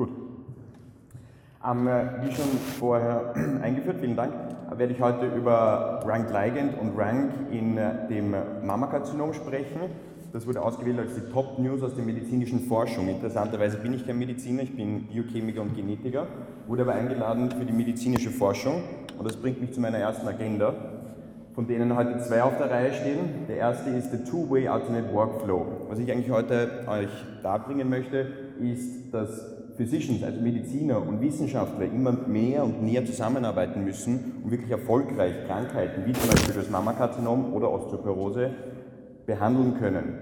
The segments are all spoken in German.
Gut. Ähm, wie schon vorher eingeführt, vielen Dank, werde ich heute über Rank Ligand und Rank in äh, dem Mammakarzinom sprechen. Das wurde ausgewählt als die Top News aus der medizinischen Forschung. Interessanterweise bin ich kein Mediziner, ich bin Biochemiker und Genetiker, wurde aber eingeladen für die medizinische Forschung und das bringt mich zu meiner ersten Agenda, von denen heute zwei auf der Reihe stehen. Der erste ist der Two-Way Alternate Workflow. Was ich eigentlich heute euch darbringen möchte, ist, dass Physicians, also Mediziner und Wissenschaftler immer mehr und näher zusammenarbeiten müssen, um wirklich erfolgreich Krankheiten wie zum Beispiel das Mammakarzinom oder Osteoporose behandeln können.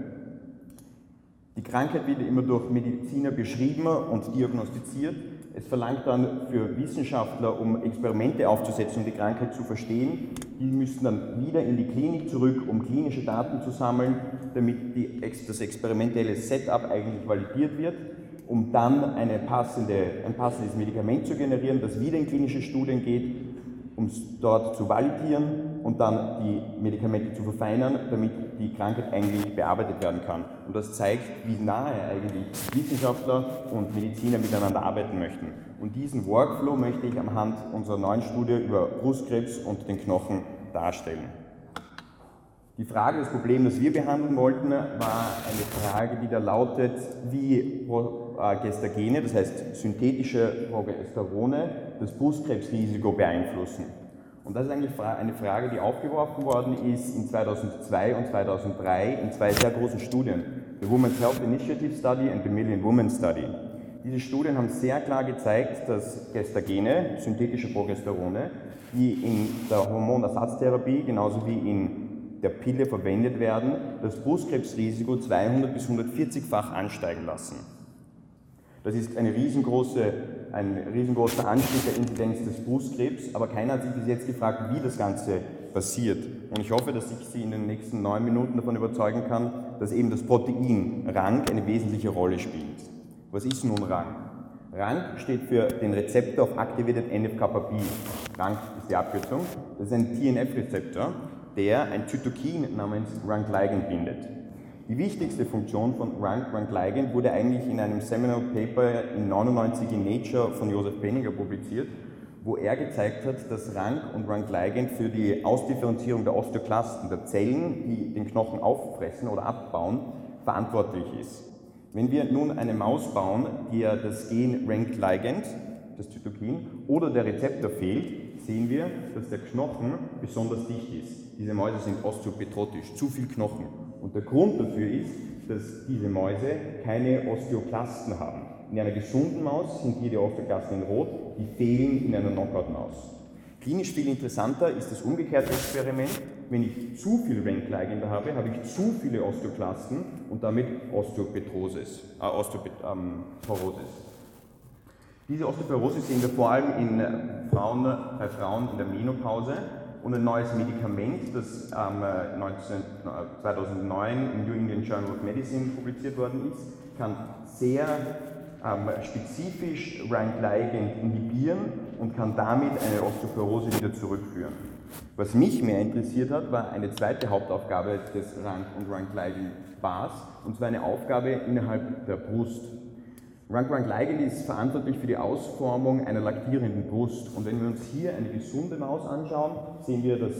Die Krankheit wird immer durch Mediziner beschrieben und diagnostiziert. Es verlangt dann für Wissenschaftler, um Experimente aufzusetzen, um die Krankheit zu verstehen. Die müssen dann wieder in die Klinik zurück, um klinische Daten zu sammeln, damit die, das experimentelle Setup eigentlich validiert wird um dann passende, ein passendes Medikament zu generieren, das wieder in klinische Studien geht, um es dort zu validieren und dann die Medikamente zu verfeinern, damit die Krankheit eigentlich bearbeitet werden kann. Und das zeigt, wie nahe eigentlich Wissenschaftler und Mediziner miteinander arbeiten möchten. Und diesen Workflow möchte ich am Hand unserer neuen Studie über Brustkrebs und den Knochen darstellen. Die Frage, das Problem, das wir behandeln wollten, war eine Frage, die da lautet, wie Gestagene, das heißt synthetische Progesterone, das Brustkrebsrisiko beeinflussen. Und das ist eigentlich eine Frage, die aufgeworfen worden ist in 2002 und 2003 in zwei sehr großen Studien, the Women's Health Initiative Study und the Million Women Study. Diese Studien haben sehr klar gezeigt, dass Gestagene, synthetische Progesterone, die in der Hormonersatztherapie genauso wie in der Pille verwendet werden, das Brustkrebsrisiko 200 bis 140-fach ansteigen lassen. Das ist eine riesengroße, ein riesengroßer Anstieg der Inzidenz des Brustkrebs, aber keiner hat sich bis jetzt gefragt, wie das Ganze passiert. Und ich hoffe, dass ich Sie in den nächsten neun Minuten davon überzeugen kann, dass eben das Protein RANK eine wesentliche Rolle spielt. Was ist nun RANK? RANK steht für den Rezeptor of Activated NF-kappa B. RANK ist die Abkürzung. Das ist ein TNF-Rezeptor, der ein Zytokin namens RANK-Ligand bindet. Die wichtigste Funktion von RANK-RANK-Ligand wurde eigentlich in einem Seminal Paper in 99 in Nature von Josef Penninger publiziert, wo er gezeigt hat, dass RANK und RANK-Ligand für die Ausdifferenzierung der Osteoklasten, der Zellen, die den Knochen auffressen oder abbauen, verantwortlich ist. Wenn wir nun eine Maus bauen, der das Gen RANK-Ligand, das Zytokin, oder der Rezeptor fehlt, sehen wir, dass der Knochen besonders dicht ist. Diese Mäuse sind osteopetrotisch, zu viel Knochen. Und der Grund dafür ist, dass diese Mäuse keine Osteoklasten haben. In einer gesunden Maus sind hier die Osteoklasten in Rot, die fehlen in einer Knockout-Maus. Klinisch viel interessanter ist das umgekehrte Experiment. Wenn ich zu viel Rankligand habe, habe ich zu viele Osteoklasten und damit Osteopetrosis, äh, Osteoporosis. Ähm, Diese Osteoporose sehen wir vor allem in Frauen, bei Frauen in der Menopause und ein neues Medikament, das ähm, 19, 2009 im New England Journal of Medicine publiziert worden ist, kann sehr ähm, spezifisch Rank-Ligand inhibieren und kann damit eine Osteoporose wieder zurückführen. Was mich mehr interessiert hat, war eine zweite Hauptaufgabe des Rank- und Rank-Ligand-Bars, und zwar eine Aufgabe innerhalb der Brust. Rank-Rank-Ligand ist verantwortlich für die Ausformung einer laktierenden Brust. Und wenn wir uns hier eine gesunde Maus anschauen, sehen wir, das,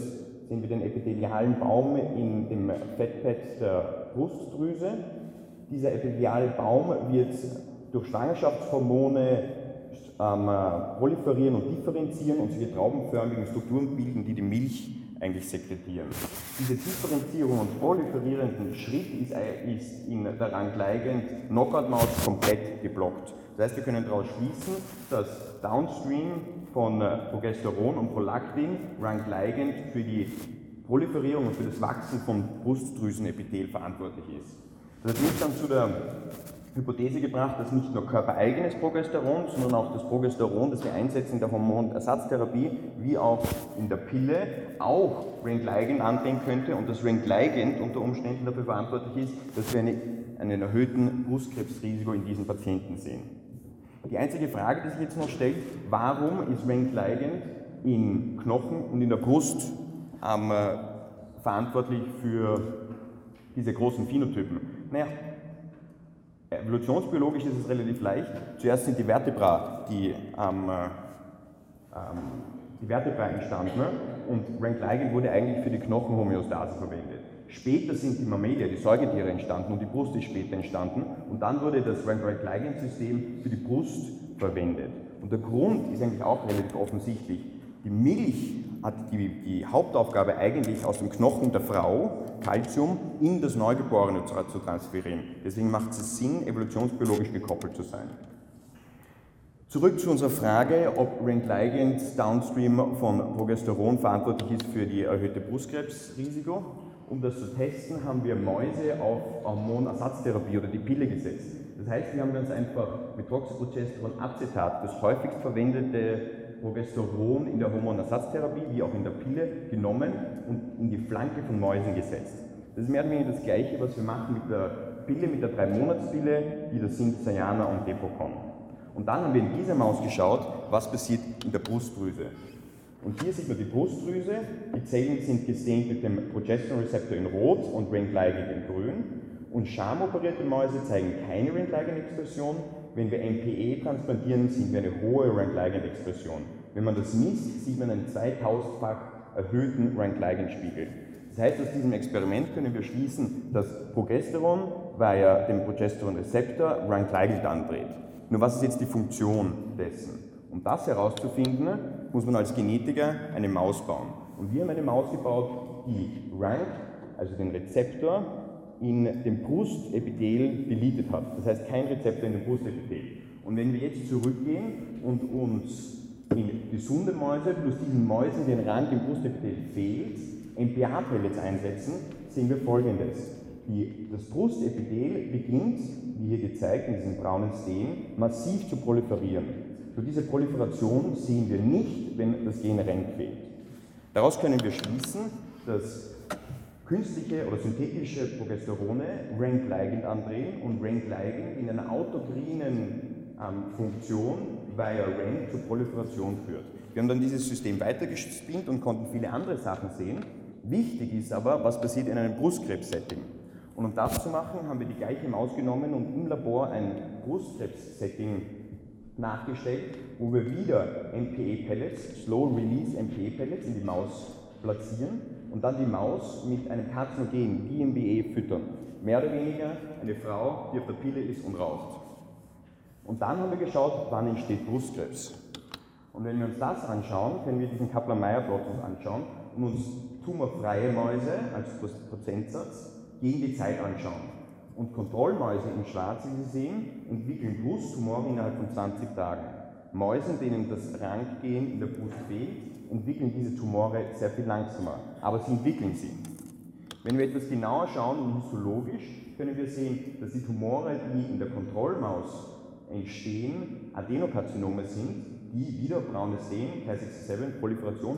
sehen wir den epithelialen Baum in dem Fettbett der Brustdrüse. Dieser epitheliale Baum wird durch Schwangerschaftshormone ähm, proliferieren und differenzieren und solche traubenförmigen Strukturen bilden, die die Milch eigentlich sekretieren. Diese differenzierung und proliferierenden Schritt ist, ist in der rangleigend Knockout-Maus komplett geblockt. Das heißt, wir können daraus schließen, dass Downstream von äh, Progesteron und Prolaktin rangleigend für die Proliferierung und für das Wachsen von Brustdrüsenepithel verantwortlich ist. Das hat mich dann zu der Hypothese gebracht, dass nicht nur körpereigenes Progesteron, sondern auch das Progesteron, das wir einsetzen in der Hormonersatztherapie, wie auch in der Pille, auch Ringligand andrehen könnte und das Ringligand unter Umständen dafür verantwortlich ist, dass wir eine, einen erhöhten Brustkrebsrisiko in diesen Patienten sehen. Die einzige Frage, die sich jetzt noch stellt, warum ist Ringligand in Knochen und in der Brust ähm, verantwortlich für diese großen Phänotypen? Naja, evolutionsbiologisch ist es relativ leicht. Zuerst sind die Vertebra, die, ähm, ähm, die Vertebra entstanden und Rank Ligand wurde eigentlich für die Knochenhomöostase verwendet. Später sind die Mammalia, die Säugetiere entstanden und die Brust ist später entstanden und dann wurde das Rank Ligand System für die Brust verwendet. Und der Grund ist eigentlich auch relativ offensichtlich. Die Milch hat die, die, Hauptaufgabe eigentlich aus dem Knochen der Frau Kalzium in das Neugeborene zu, zu transferieren. Deswegen macht es Sinn, evolutionsbiologisch gekoppelt zu sein. Zurück zu unserer Frage, ob Rank Ligand downstream von Progesteron verantwortlich ist für die erhöhte Brustkrebsrisiko. Um das zu testen, haben wir Mäuse auf Hormonersatztherapie oder die Pille gesetzt. Das heißt, wir haben ganz einfach Methoxyprogesteron-Acetat, das häufigst verwendete Progesteron in der Hormonersatztherapie, wie auch in der Pille, genommen und in die Flanke von Mäusen gesetzt. Das ist mehr oder weniger das Gleiche, was wir machen mit der Pille, mit der 3-Monats-Pille, die das sind Sayana und Depocon. Und dann haben wir in dieser Maus geschaut, was passiert in der Brustdrüse. Und hier sieht man die Brustdrüse. Die Zellen sind gesehen mit dem Progesteronrezeptor in Rot und Ringligand in Grün. Und schamoperierte Mäuse zeigen keine Ringligand-Expression. Wenn wir MPE transplantieren, sehen wir eine hohe Rank-Ligand-Expression. Wenn man das misst, sieht man einen 2000-fach erhöhten Rank-Ligand-Spiegel. Das heißt, aus diesem Experiment können wir schließen, dass Progesteron via dem Progesteronrezeptor Rank-Ligand andreht. Nur was ist jetzt die Funktion dessen? Um das herauszufinden, muss man als Genetiker eine Maus bauen. Und wir haben eine Maus gebaut, die Rank, also den Rezeptor, in dem Brustepithel deleted hat. Das heißt kein Rezeptor in dem Brustepithel. Und wenn wir jetzt zurückgehen und uns in gesunde Mäuse plus diesen Mäusen den Rand im Brustepithel fehlt, MPA-Pellets einsetzen, sehen wir folgendes. Die, das Brustepithel beginnt, wie hier gezeigt in diesem braunen Steen, massiv zu proliferieren. Für diese Proliferation sehen wir nicht, wenn das Gen RENK fehlt. Daraus können wir schließen, dass künstliche oder synthetische Progesterone Rank-Ligand andrehen und Rank-Ligand in einer autokrinen ähm, Funktion via Rank zur Proliferation führt. Wir haben dann dieses System weitergespinnt und konnten viele andere Sachen sehen. Wichtig ist aber, was passiert in einem Brustkrebs-Setting. Und um das zu machen, haben wir die gleiche Maus genommen und im Labor ein Brustkrebs-Setting nachgestellt, wo wir wieder MPE-Pellets, Slow-Release MPE-Pellets in die Maus platzieren und dann die Maus mit einem Karzinogen, GMBE, füttern. Mehr oder weniger eine Frau, die auf der Pille ist und raucht. Und dann haben wir geschaut, wann entsteht Brustkrebs. Und wenn wir uns das anschauen, können wir diesen Kaplan-Meier-Plot uns anschauen und uns tumorfreie Mäuse als Prozentsatz gegen die Zeit anschauen. Und Kontrollmäuse in Schwarz, wie Sie sehen, entwickeln Brusttumore innerhalb von 20 Tagen. Mäuse, denen das Rangehen in der Brust fehlt, entwickeln diese Tumore sehr viel langsamer, aber sie entwickeln sie. Wenn wir etwas genauer schauen, histologisch, können wir sehen, dass die Tumore, die in der Kontrollmaus entstehen, Adenokarzinome sind, die wieder braunes Sehen, K67, Proliferation,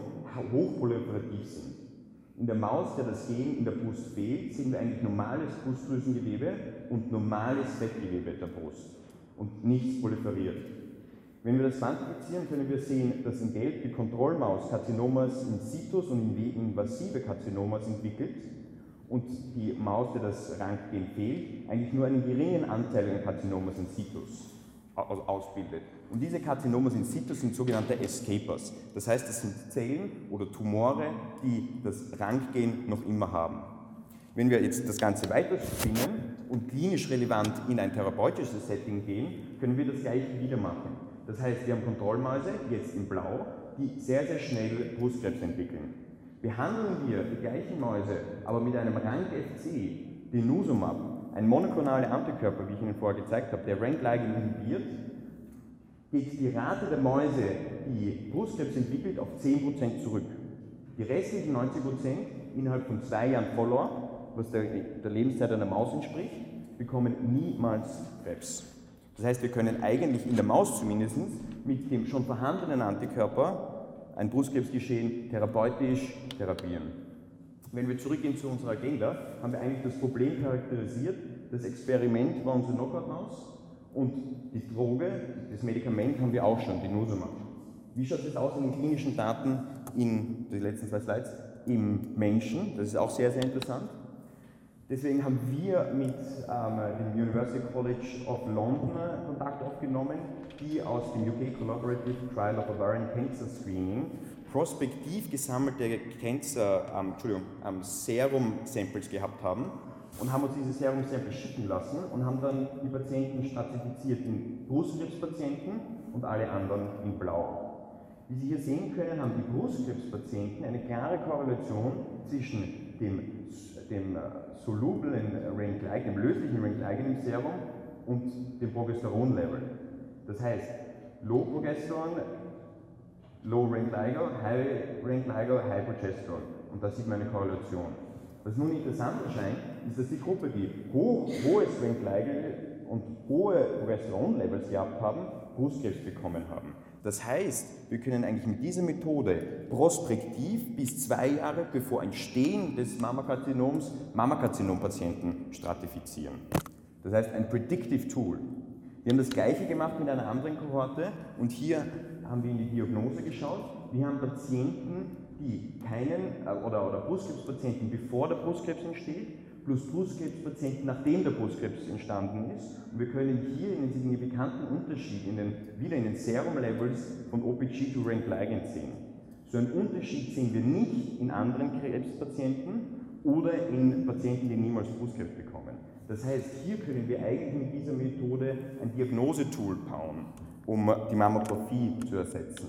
hochproliferativ sind. In der Maus, der das Gen in der Brust fehlt, sehen wir eigentlich normales Brustdrüsengewebe und normales Fettgewebe der Brust und nichts proliferiert. Wenn wir das quantifizieren, können wir sehen, dass in Gelb die Kontrollmaus Karzinomas in situs und invasive Karzinomas entwickelt und die Maus, der das Ranggen fehlt, eigentlich nur einen geringen Anteil an Karzinomas in situs ausbildet. Und diese Karzinomas in situ sind sogenannte Escapers. Das heißt, das sind Zellen oder Tumore, die das Ranggen noch immer haben. Wenn wir jetzt das Ganze weiterspinnen und klinisch relevant in ein therapeutisches Setting gehen, können wir das gleiche wieder machen. Das heißt, wir haben Kontrollmäuse, jetzt in Blau, die sehr, sehr schnell Brustkrebs entwickeln. Behandeln wir die gleichen Mäuse, aber mit einem Rank-FC, Denosumab, ein monoklonale Antikörper, wie ich Ihnen vorher gezeigt habe, der Rank-Ligand inhibiert, geht die Rate der Mäuse, die Brustkrebs entwickelt, auf 10% zurück. Die restlichen 90% innerhalb von zwei Jahren Follower, was der, der Lebenszeit einer Maus entspricht, bekommen niemals Krebs. Das heißt, wir können eigentlich in der Maus zumindest mit dem schon vorhandenen Antikörper ein Brustkrebsgeschehen therapeutisch therapieren. Wenn wir zurückgehen zu unserer Agenda, haben wir eigentlich das Problem charakterisiert. Das Experiment war unsere Knockout-Maus und die Droge, das Medikament haben wir auch schon, die Nosumab. Wie schaut es aus in den klinischen Daten in die letzten zwei Slides im Menschen? Das ist auch sehr, sehr interessant. Deswegen haben wir mit ähm, dem University College of London Kontakt aufgenommen, die aus dem UK Collaborative Trial of Ovarian Cancer Screening prospektiv gesammelte Cancer, ähm, Entschuldigung, ähm, Serum-Samples gehabt haben und haben uns diese Serum-Samples schicken lassen und haben dann die Patienten stratifiziert in Brustkrebspatienten und alle anderen in Blau. Wie Sie hier sehen können, haben die Brustkrebspatienten eine klare Korrelation zwischen dem, dem solublen Renclagen, dem löslichen Renclagen im Serum und dem Progesteronlevel. Das heißt, Low Progesteron, Low Renclager, High Renclager, High Progesteron. Und da sieht man eine Korrelation. Was nun interessant erscheint, ist, dass die Gruppe, die hoch, hohes Renclager und hohe Progesteronlevels gehabt haben, Brustkrebs bekommen haben. Das heißt, wir können eigentlich mit dieser Methode prospektiv bis zwei Jahre bevor Entstehen des Mammakarzinoms Mammakarzinom-Patienten stratifizieren. Das heißt, ein Predictive Tool. Wir haben das gleiche gemacht mit einer anderen Kohorte und hier haben wir in die Diagnose geschaut. Wir haben Patienten, die keinen, äh, oder, oder Brustkrebspatienten, bevor der Brustkrebs entsteht, plus Brustkrebspatienten, nachdem der Brustkrebs entstanden ist. Und wir können hier einen signifikanten Unterschied in den, wieder in den Serum-Levels von OPG to Rank Ligand sehen. So einen Unterschied sehen wir nicht in anderen Krebspatienten oder in Patienten, die niemals Brustkrebs bekommen. Das heißt, hier können wir eigentlich mit dieser Methode ein Diagnosetool bauen, um die Mammographie zu ersetzen.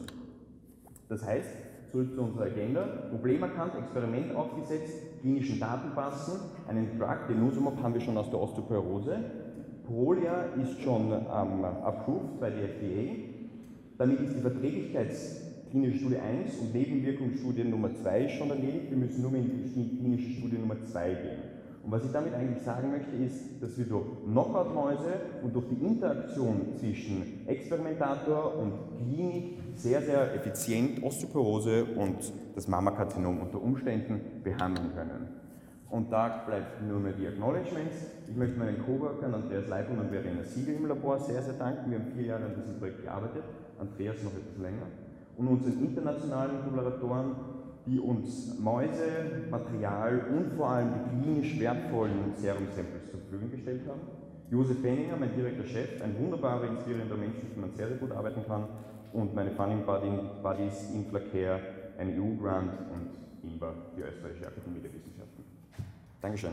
Das heißt, zurück zu unserer Agenda, Problem erkannt, Experiment aufgesetzt, klinischen Daten passen, einen Drug, den Nusumab haben wir schon aus der Osteoporose, Prolia ist schon ähm, approved bei der FDA, damit ist die Verträglichkeitsklinische Studie 1 und Nebenwirkungsstudie Nummer 2 schon erledigt, wir müssen nur in die klinische Studie Nummer 2 gehen. Und was ich damit eigentlich sagen möchte, ist, dass wir durch Knockout-Mäuse und durch die Interaktion zwischen Experimentator und Klinik sehr, sehr effizient Osteoporose und das Mammakarzinom unter Umständen behandeln können. Und da bleibt nur mehr die Acknowledgements. Ich möchte meinen Coworkern Andreas Leibung und Verena Siegel im Labor sehr, sehr danken. Wir haben vier Jahre an diesem Projekt gearbeitet, Andreas noch etwas länger. Und unseren internationalen Kollaboratoren die uns Mäuse, Material und vor allem die klinisch wertvollen Serum-Samples zur Verfügung gestellt haben. Josef Benninger, mein direkter Chef, ein wunderbarer, inspirierender Mensch, mit dem man sehr, sehr gut arbeiten kann. Und meine Funding Buddies Inflacare, ein EU-Grant und INBA, die Österreichische Akademie der Wissenschaften. Dankeschön.